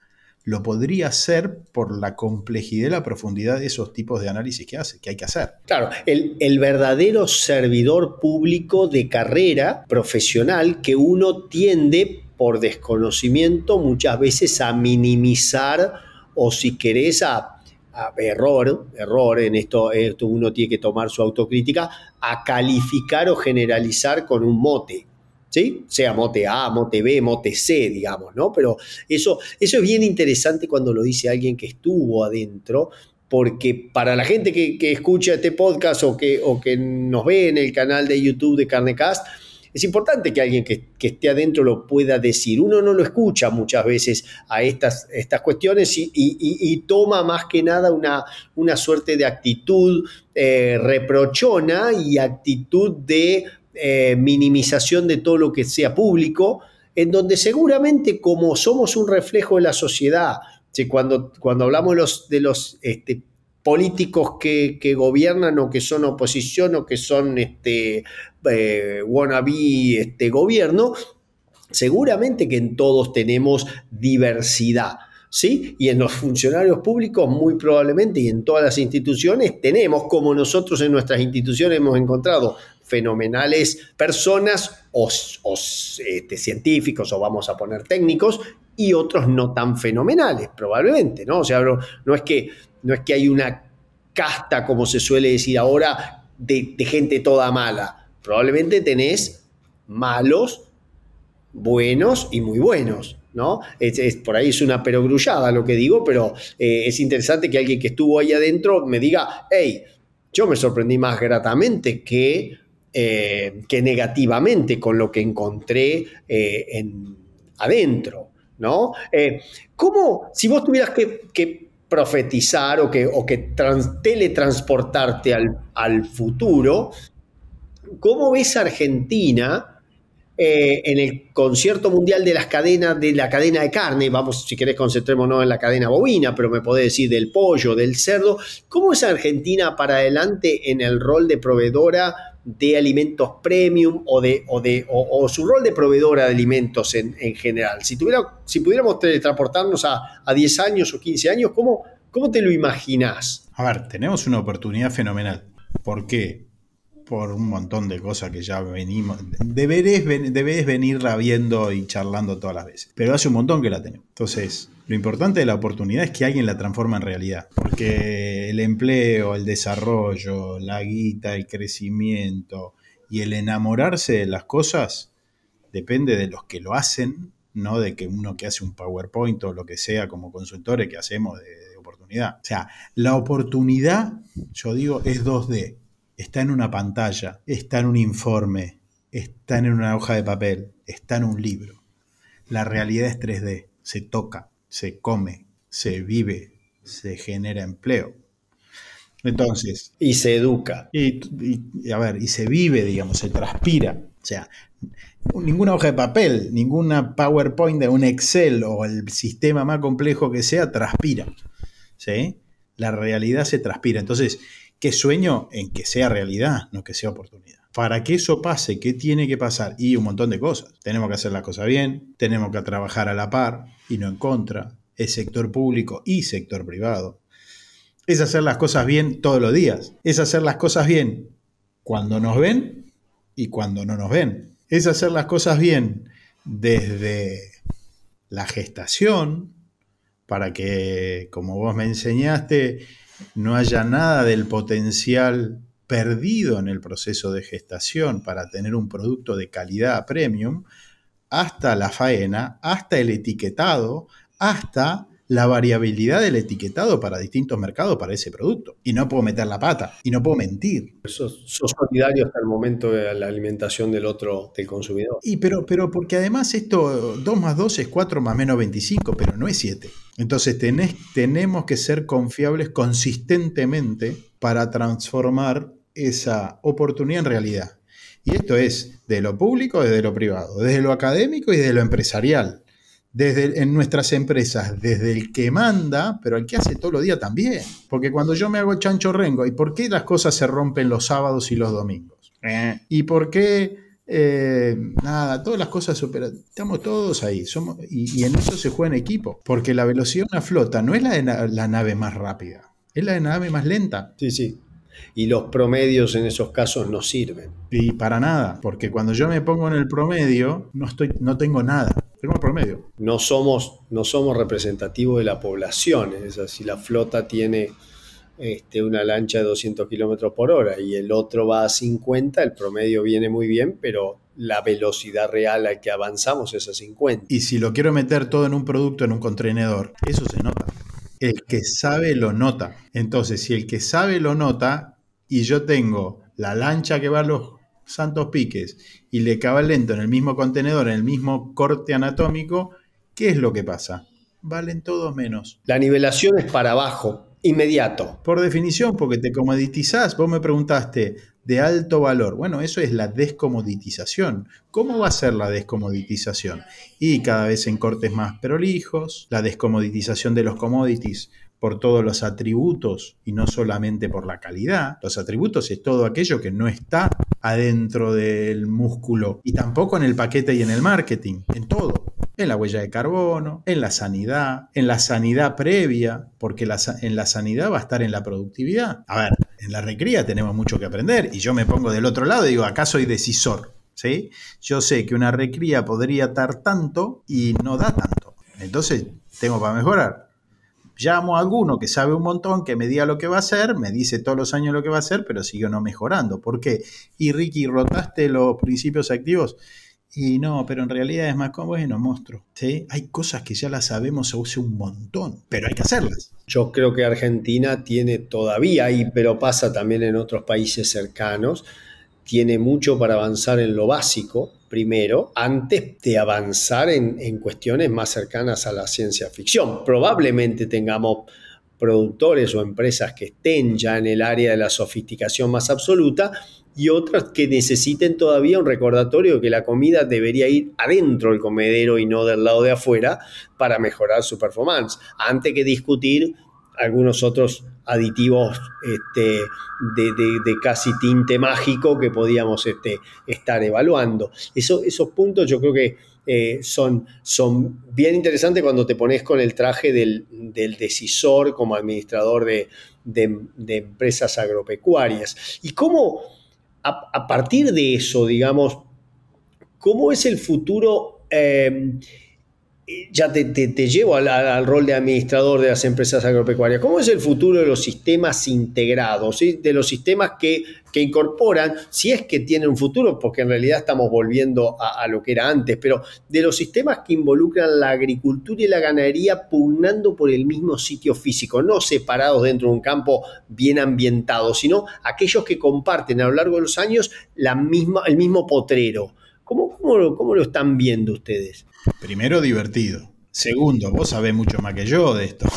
lo podría hacer por la complejidad y la profundidad de esos tipos de análisis que hace, que hay que hacer. Claro, el, el, verdadero servidor público de carrera profesional que uno tiende por desconocimiento muchas veces a minimizar o si querés a error, error, en esto, esto uno tiene que tomar su autocrítica, a calificar o generalizar con un mote. ¿Sí? Sea mote A, mote B, mote C, digamos, ¿no? Pero eso, eso es bien interesante cuando lo dice alguien que estuvo adentro, porque para la gente que, que escucha este podcast o que, o que nos ve en el canal de YouTube de Carnecast, es importante que alguien que, esté adentro lo pueda decir. Uno no lo escucha muchas veces a estas, estas cuestiones y, toma más que nada una, una suerte de actitud eh, reprochona y actitud de eh, minimización de todo lo que sea público, en donde seguramente como somos un reflejo de la sociedad, cuando, cuando hablamos de los, este, políticos que, gobiernan o que son oposición o que son este, eh, wannabe este, gobierno, seguramente que en todos tenemos diversidad. ¿Sí? Y en los funcionarios públicos muy probablemente y en todas las instituciones tenemos, como nosotros en nuestras instituciones hemos encontrado fenomenales personas o, este, científicos o vamos a poner técnicos y otros no tan fenomenales, probablemente, ¿no? O sea, no es que no es que hay una casta, como se suele decir ahora, de, gente toda mala. Probablemente tenés malos, buenos y muy buenos. ¿no? Es, por ahí es una perogrullada lo que digo, pero eh, es interesante que alguien que estuvo ahí adentro me diga, hey, yo me sorprendí más gratamente que, eh, que negativamente con lo que encontré eh, en, adentro, ¿no? ¿Cómo, si vos tuvieras que profetizar o que, teletransportarte al, futuro, ¿cómo ves Argentina eh, en el concierto mundial de las cadenas, de la cadena de carne? Vamos, si querés, concentrémonos en la cadena bovina, pero me podés decir del pollo, del cerdo. ¿Cómo es Argentina para adelante en el rol de proveedora? De alimentos premium o, de, o, de, o, su rol de proveedora de alimentos en, general. Si, tuviera, si pudiéramos teletransportarnos a, a 10 años o 15 años, ¿cómo, ¿cómo te lo imaginás? A ver, tenemos una oportunidad fenomenal. ¿Por qué? Por un montón de cosas que ya venimos. Deberes, debes venirla viendo y charlando todas las veces. Pero hace un montón que la tenemos. Entonces, lo importante de la oportunidad es que alguien la transforma en realidad, porque el empleo, el desarrollo, la guita, el crecimiento y el enamorarse de las cosas depende de los que lo hacen, no de que uno que hace un PowerPoint o lo que sea como consultores que hacemos de, oportunidad. O sea, la oportunidad, yo digo, es 2D. Está en una pantalla, está en un informe, está en una hoja de papel, está en un libro. La realidad es 3D, se toca, se come, se vive, se genera empleo. Entonces. Y se educa. Y, a ver, y se vive, digamos, se transpira. O sea, ninguna hoja de papel, ninguna PowerPoint de un Excel o el sistema más complejo que sea, transpira. ¿Sí? La realidad se transpira. Entonces, ¿qué sueño? En que sea realidad, no que sea oportunidad. Para que eso pase, ¿qué tiene que pasar? Y un montón de cosas. Tenemos que hacer las cosas bien, tenemos que trabajar a la par y no en contra, es sector público y sector privado. Es hacer las cosas bien todos los días. Es hacer las cosas bien cuando nos ven y cuando no nos ven. Es hacer las cosas bien desde la gestación, para que, como vos me enseñaste, no haya nada del potencial perdido en el proceso de gestación para tener un producto de calidad premium, hasta la faena, hasta el etiquetado, hasta la variabilidad del etiquetado para distintos mercados para ese producto. Y no puedo meter la pata, y no puedo mentir. Sos, solidario hasta el momento de la alimentación del otro, del consumidor. Y pero, pero porque además esto, 2 más 2 es 4 más menos 25, pero no es 7. Entonces tenés, tenemos que ser confiables consistentemente para transformar esa oportunidad en realidad. Y esto es de lo público desde lo privado, desde lo académico y desde lo empresarial. Desde, en nuestras empresas, desde el que manda, pero el que hace todo los días también. Porque cuando yo me hago chancho rengo, ¿y por qué las cosas se rompen los sábados y los domingos? Eh, ¿Y por qué eh, nada, todas las cosas superan. Estamos todos ahí. Somos, y, en eso se juega en equipo. Porque la velocidad de una flota no es la de la nave más rápida, es la de nave más lenta. Sí, sí y los promedios en esos casos no sirven. Y para nada, porque cuando yo me pongo en el promedio, no, estoy, no tengo nada. Tengo el promedio. No somos, no somos representativos de la población. Es decir, si la flota tiene este, una lancha de 200 kilómetros por hora y el otro va a 50, el promedio viene muy bien, pero la velocidad real a que avanzamos es a 50. Y si lo quiero meter todo en un producto, en un contenedor, eso se nota. El que sabe lo nota. Entonces, si el que sabe lo nota y yo tengo la lancha que va a los santos piques y le cabe lento en el mismo contenedor, en el mismo corte anatómico, ¿qué es lo que pasa? Valen todos menos. La nivelación es para abajo, inmediato. Por definición, porque te comoditizás. Vos me preguntaste, de alto valor. Bueno, eso es la descomoditización. ¿Cómo va a ser la descomoditización? Y cada vez en cortes más prolijos, la descomoditización de los commodities por todos los atributos y no solamente por la calidad. Los atributos es todo aquello que no está adentro del músculo y tampoco en el paquete y en el marketing, en todo en la huella de carbono, en la sanidad, en la sanidad previa, porque en la sanidad va a estar en la productividad. A ver, en la recría tenemos mucho que aprender y yo me pongo del otro lado y digo, acá soy decisor. ¿sí? Yo sé que una recría podría dar tanto y no da tanto. Entonces, tengo para mejorar. Llamo a alguno que sabe un montón, que me diga lo que va a hacer, me dice todos los años lo que va a hacer, pero sigo no mejorando. ¿Por qué? Y Ricky, ¿rotaste los principios activos? Y no, pero en realidad es más como, bueno, monstruo. ¿sí? Hay cosas que ya las sabemos un montón, pero hay que hacerlas. Yo creo que Argentina tiene todavía ahí, pero pasa también en otros países cercanos, tiene mucho para avanzar en lo básico, primero, antes de avanzar en, en cuestiones más cercanas a la ciencia ficción. Probablemente tengamos productores o empresas que estén ya en el área de la sofisticación más absoluta, y otras que necesiten todavía un recordatorio de que la comida debería ir adentro del comedero y no del lado de afuera para mejorar su performance, antes que discutir algunos otros aditivos este, de, casi tinte mágico que podíamos este, estar evaluando. Eso, esos puntos yo creo que eh, son, son bien interesantes cuando te pones con el traje del, del decisor como administrador de, empresas agropecuarias. ¿Y cómo a, partir de eso, digamos, ¿cómo es el futuro? Eh, ya te, llevo al, rol de administrador de las empresas agropecuarias. ¿Cómo es el futuro de los sistemas integrados? De los sistemas que, incorporan, si es que tienen un futuro, porque en realidad estamos volviendo a, lo que era antes, pero de los sistemas que involucran la agricultura y la ganadería pugnando por el mismo sitio físico, no separados dentro de un campo bien ambientado, sino aquellos que comparten a lo largo de los años la misma, el mismo potrero. ¿Cómo, cómo lo están viendo ustedes? Primero, divertido. Segundo, vos sabés mucho más que yo de esto.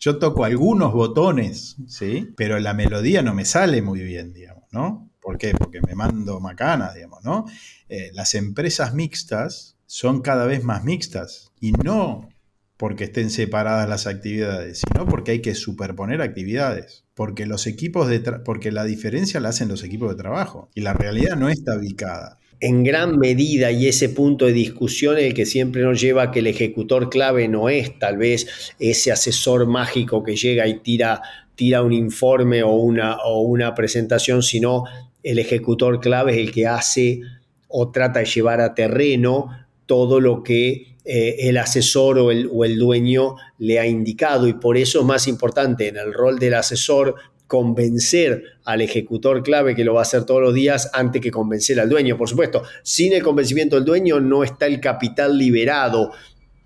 Yo toco algunos botones, ¿sí? Pero la melodía no me sale muy bien, digamos, ¿no? ¿Por qué? Porque me mando macana, digamos, ¿no? Eh, las empresas mixtas son cada vez más mixtas y no porque estén separadas las actividades, sino porque hay que superponer actividades, porque los equipos de porque la diferencia la hacen los equipos de trabajo y la realidad no está ubicada en gran medida y ese punto de discusión el que siempre nos lleva a que el ejecutor clave no es tal vez ese asesor mágico que llega y tira, tira un informe o una, o una presentación, sino el ejecutor clave es el que hace o trata de llevar a terreno todo lo que eh, el asesor o el, o el dueño le ha indicado. Y por eso es más importante en el rol del asesor convencer al ejecutor clave que lo va a hacer todos los días antes que convencer al dueño. Por supuesto, sin el convencimiento del dueño no está el capital liberado,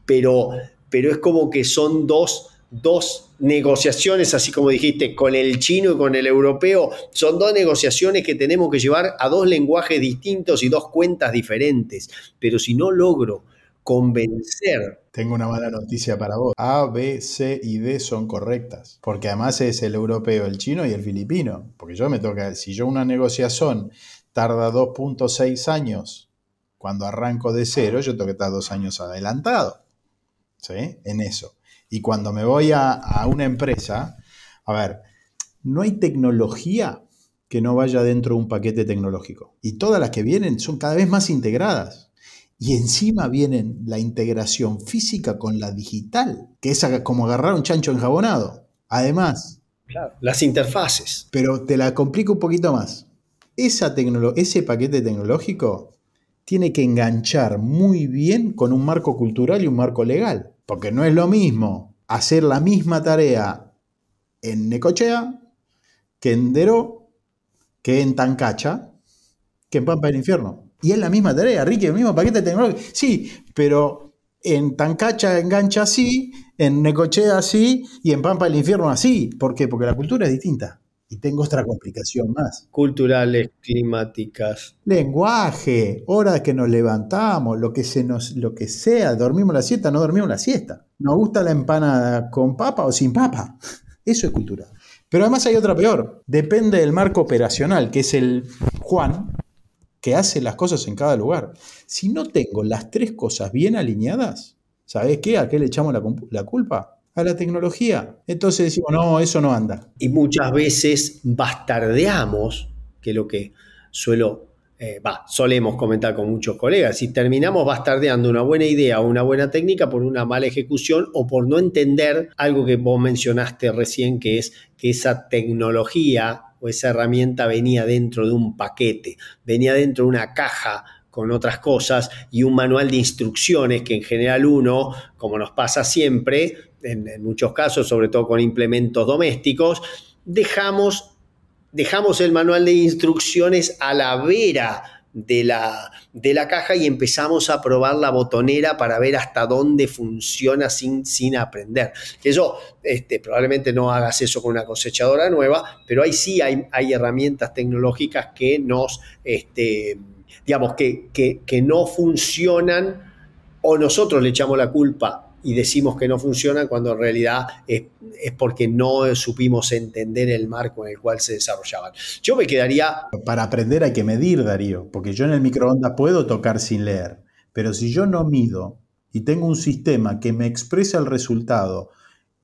pero, pero es como que son dos, dos negociaciones, así como dijiste, con el chino y con el europeo, son dos negociaciones que tenemos que llevar a dos lenguajes distintos y dos cuentas diferentes. Pero si no logro convencer. Tengo una mala noticia para vos. A, B, C y D son correctas. Porque además es el europeo, el chino y el filipino. Porque yo me toca, si yo una negociación tarda 2.6 años cuando arranco de cero, yo tengo que estar dos años adelantado. ¿Sí? En eso. Y cuando me voy a, a una empresa, a ver, no hay tecnología que no vaya dentro de un paquete tecnológico. Y todas las que vienen son cada vez más integradas. Y encima vienen la integración física con la digital, que es como agarrar un chancho enjabonado. Además. las interfaces. Pero te la complico un poquito más. Esa ese paquete tecnológico tiene que enganchar muy bien con un marco cultural y un marco legal. Porque no es lo mismo hacer la misma tarea en Necochea que en Deró, que en Tancacha, que en Pampa del Infierno. Y es la misma tarea, Ricky, el mismo paquete tecnológico. Sí, pero en Tancacha engancha así, en Necochea así y en Pampa del Infierno así. ¿Por qué? Porque la cultura es distinta. Y tengo otra complicación más. Culturales, climáticas. Lenguaje, horas que nos levantamos, lo que, se nos, lo que sea, dormimos la siesta, no dormimos la siesta. ¿Nos gusta la empanada con papa o sin papa? *laughs* Eso es cultura. Pero además hay otra peor. Depende del marco operacional, que es el Juan, que hace las cosas en cada lugar. Si no tengo las tres cosas bien alineadas, ¿sabes qué? ¿A qué le echamos la, culpa? A la tecnología. Entonces decimos, no, eso no anda. Y muchas veces bastardeamos, que lo que suelo, eh, solemos comentar con muchos colegas, si terminamos bastardeando una buena idea o una buena técnica por una mala ejecución o por no entender algo que vos mencionaste recién, que es que esa tecnología o esa herramienta venía dentro de un paquete, venía dentro de una caja con otras cosas y un manual de instrucciones que en general uno, como nos pasa siempre, en, muchos casos, sobre todo con implementos domésticos, dejamos, dejamos el manual de instrucciones a la vera de la, de la caja y empezamos a probar la botonera para ver hasta dónde funciona sin, sin aprender. Eso, este, probablemente no hagas eso con una cosechadora nueva, pero ahí sí hay, hay herramientas tecnológicas que nos, este, digamos, que, que, que no funcionan o nosotros le echamos la culpa y decimos que no funcionan cuando en realidad es, porque no supimos entender el marco en el cual se desarrollaban. Yo me quedaría... Para aprender hay que medir, Darío, porque yo en el microondas puedo tocar sin leer, pero si yo no mido y tengo un sistema que me expresa el resultado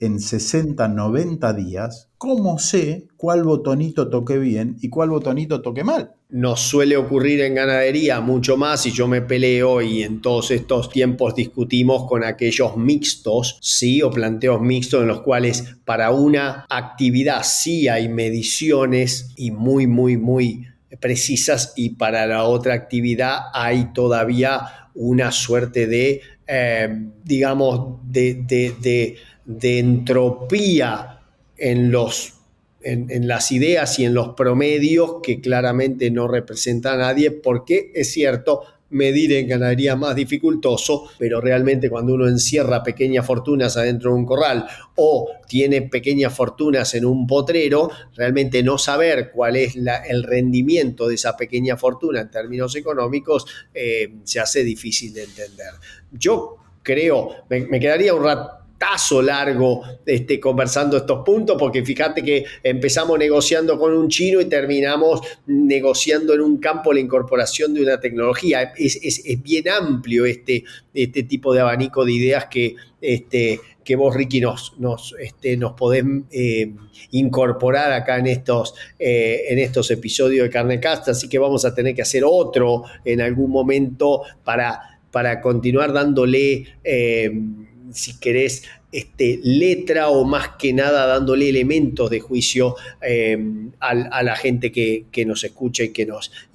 en 60, 90 días, ¿cómo sé cuál botonito toque bien y cuál botonito toque mal? Nos suele ocurrir en ganadería mucho más y yo me peleo y en todos estos tiempos discutimos con aquellos mixtos, sí, o planteos mixtos en los cuales para una actividad sí hay mediciones y muy, muy, muy precisas y para la otra actividad hay todavía una suerte de, eh, digamos, de entropía en, los, en, las ideas y en los promedios que claramente no representa a nadie, porque es cierto, medir en ganadería más dificultoso, pero realmente cuando uno encierra pequeñas fortunas adentro de un corral o tiene pequeñas fortunas en un potrero, realmente no saber cuál es el rendimiento de esa pequeña fortuna en términos económicos eh, se hace difícil de entender. Yo creo, me quedaría un rato largo este, conversando estos puntos, porque fíjate que empezamos negociando con un chino y terminamos negociando en un campo la incorporación de una tecnología. Es, bien amplio este, este tipo de abanico de ideas que, este, que vos, Ricky, nos, este, nos podés eh, incorporar acá en estos, eh, en estos episodios de Carnecast, así que vamos a tener que hacer otro en algún momento para, para continuar dándole... Eh, si querés, este, letra o más que nada dándole elementos de juicio eh, a, la gente que, nos escucha y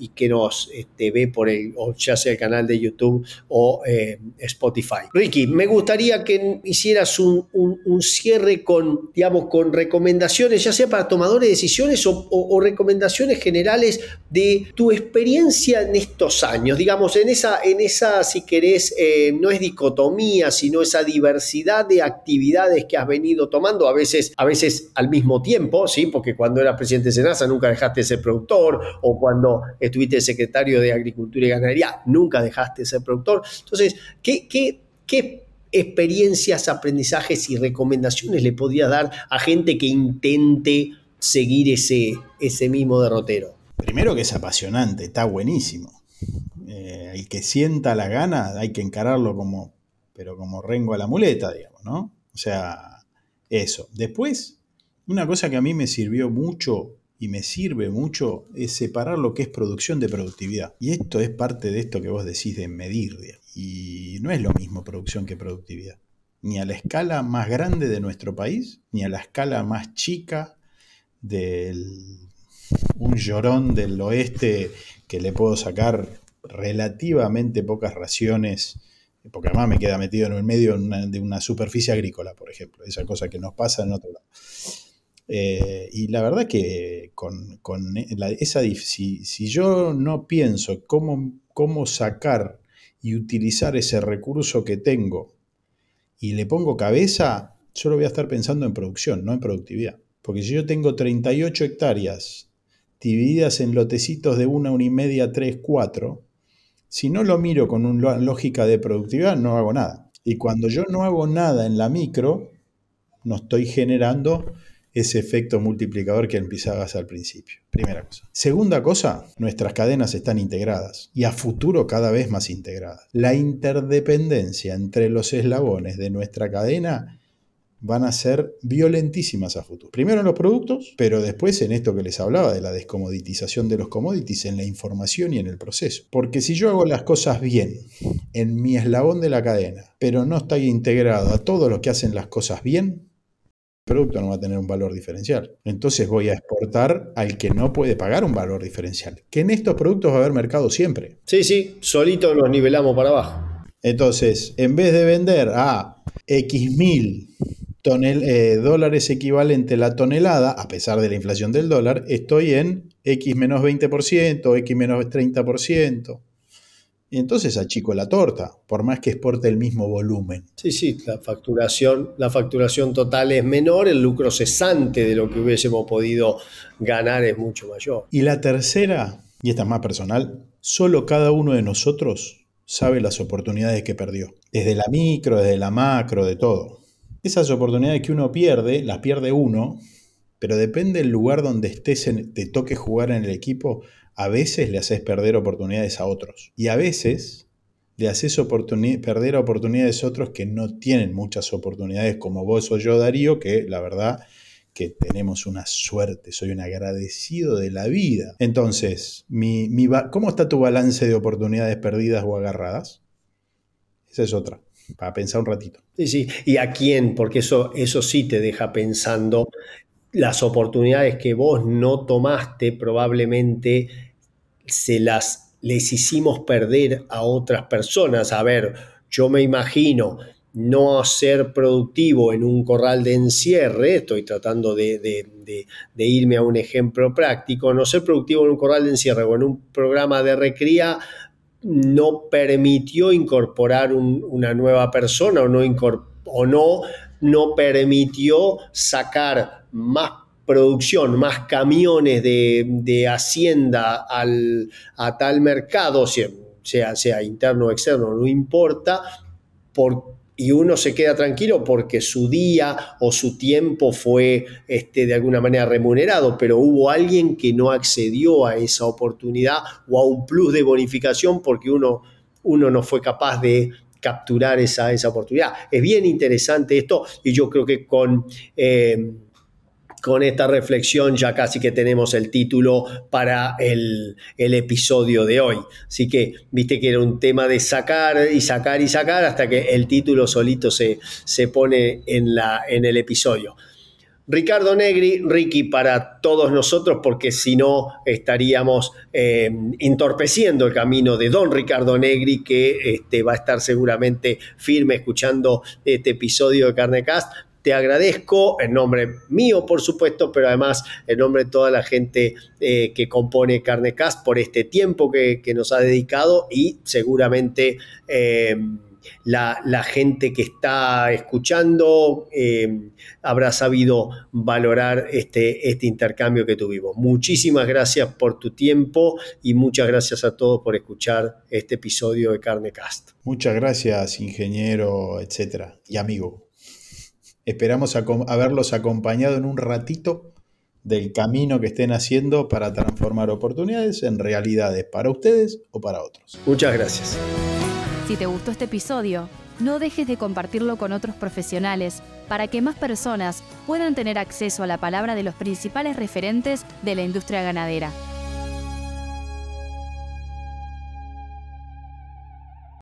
que nos, este, ve por el, o ya sea el canal de YouTube o eh, Spotify. Ricky, me gustaría que hicieras un, cierre con, digamos, con recomendaciones, ya sea para tomadores de decisiones o, recomendaciones generales de tu experiencia en estos años, digamos, en esa, en esa si querés, eh, no es dicotomía, sino esa diversidad de actividades actividades que has venido tomando, a veces, a veces al mismo tiempo, ¿sí? porque cuando eras presidente de Senasa nunca dejaste de ser productor, o cuando estuviste secretario de Agricultura y Ganadería nunca dejaste de ser productor. Entonces, ¿qué, experiencias, aprendizajes y recomendaciones le podría dar a gente que intente seguir ese, ese mismo derrotero? Primero que es apasionante, está buenísimo. Eh, el que sienta la gana hay que encararlo como, pero como rengo a la muleta, digamos, ¿no? O sea, eso. Después, una cosa que a mí me sirvió mucho y me sirve mucho es separar lo que es producción de productividad. Y esto es parte de esto que vos decís de medir. Y no es lo mismo producción que productividad. Ni a la escala más grande de nuestro país, ni a la escala más chica del un llorón del oeste que le puedo sacar relativamente pocas raciones porque además me queda metido en el medio de una superficie agrícola, por ejemplo, esa cosa que nos pasa en otro lado. Eh, y la verdad que con, esa, si, si, yo no pienso cómo, cómo sacar y utilizar ese recurso que tengo y le pongo cabeza, solo voy a estar pensando en producción, no en productividad. Porque si yo tengo 38 hectáreas divididas en lotecitos de una, una y media, tres, cuatro, si no lo miro con una lógica de productividad, no hago nada. Y cuando yo no hago nada en la micro, no estoy generando ese efecto multiplicador que empezabas al principio. Primera cosa. Segunda cosa, nuestras cadenas están integradas y a futuro cada vez más integradas. La interdependencia entre los eslabones de nuestra cadena van a ser violentísimas a futuro. Primero en los productos, pero después en esto que les hablaba de la descomoditización de los commodities, en la información y en el proceso. Porque si yo hago las cosas bien en mi eslabón de la cadena, pero no estoy integrado a todos los que hacen las cosas bien, el producto no va a tener un valor diferencial. Entonces voy a exportar al que no puede pagar un valor diferencial. Que en estos productos va a haber mercado siempre. Sí, sí, solito nos nivelamos para abajo. Entonces, en vez de vender a X mil eh, dólares equivalente a la tonelada, a pesar de la inflación del dólar, estoy en X menos 20%, X menos 30%. Y entonces achico la torta, por más que exporte el mismo volumen. Sí, sí, la facturación, la facturación total es menor, el lucro cesante de lo que hubiésemos podido ganar es mucho mayor. Y la tercera, y esta es más personal, solo cada uno de nosotros sabe las oportunidades que perdió. Desde la micro, desde la macro, de todo. Esas oportunidades que uno pierde, las pierde uno, pero depende del lugar donde estés, te toque jugar en el equipo, a veces le haces perder oportunidades a otros. Y a veces le haces perder oportunidades a otros que no tienen muchas oportunidades, como vos o yo, Darío, que la verdad que tenemos una suerte, soy un agradecido de la vida. Entonces, mi, ¿cómo está tu balance de oportunidades perdidas o agarradas? Esa es otra para pensar un ratito. Sí, sí, y a quién, porque eso, eso sí te deja pensando. Las oportunidades que vos no tomaste probablemente se las les hicimos perder a otras personas. A ver, yo me imagino no ser productivo en un corral de encierre, estoy tratando de, de, irme a un ejemplo práctico, no ser productivo en un corral de encierre o en un programa de recría no permitió incorporar una nueva persona o no, no, permitió sacar más producción, más camiones de, hacienda al, a tal mercado, sea, sea interno o externo, no importa, por, y uno se queda tranquilo porque su día o su tiempo fue este, de alguna manera remunerado, pero hubo alguien que no accedió a esa oportunidad o a un plus de bonificación porque uno, uno no fue capaz de capturar esa, esa oportunidad. Es bien interesante esto y yo creo que con... Eh, con esta reflexión ya casi que tenemos el título para el, episodio de hoy. Así que viste que era un tema de sacar y sacar y sacar hasta que el título solito se, se pone en, la, en el episodio. Ricardo Negri, Ricky para todos nosotros, porque si no estaríamos eh, entorpeciendo el camino de don Ricardo Negri, que este, va a estar seguramente firme escuchando este episodio de Carnecast. Te agradezco en nombre mío, por supuesto, pero además en nombre de toda la gente eh, que compone Carnecast por este tiempo que, nos ha dedicado y seguramente... Eh, la, gente que está escuchando eh, habrá sabido valorar este, este intercambio que tuvimos. Muchísimas gracias por tu tiempo y muchas gracias a todos por escuchar este episodio de Carnecast. Muchas gracias, ingeniero, etcétera, y amigo. Esperamos haberlos acompañado en un ratito del camino que estén haciendo para transformar oportunidades en realidades para ustedes o para otros. Muchas gracias. Si te gustó este episodio, no dejes de compartirlo con otros profesionales para que más personas puedan tener acceso a la palabra de los principales referentes de la industria ganadera.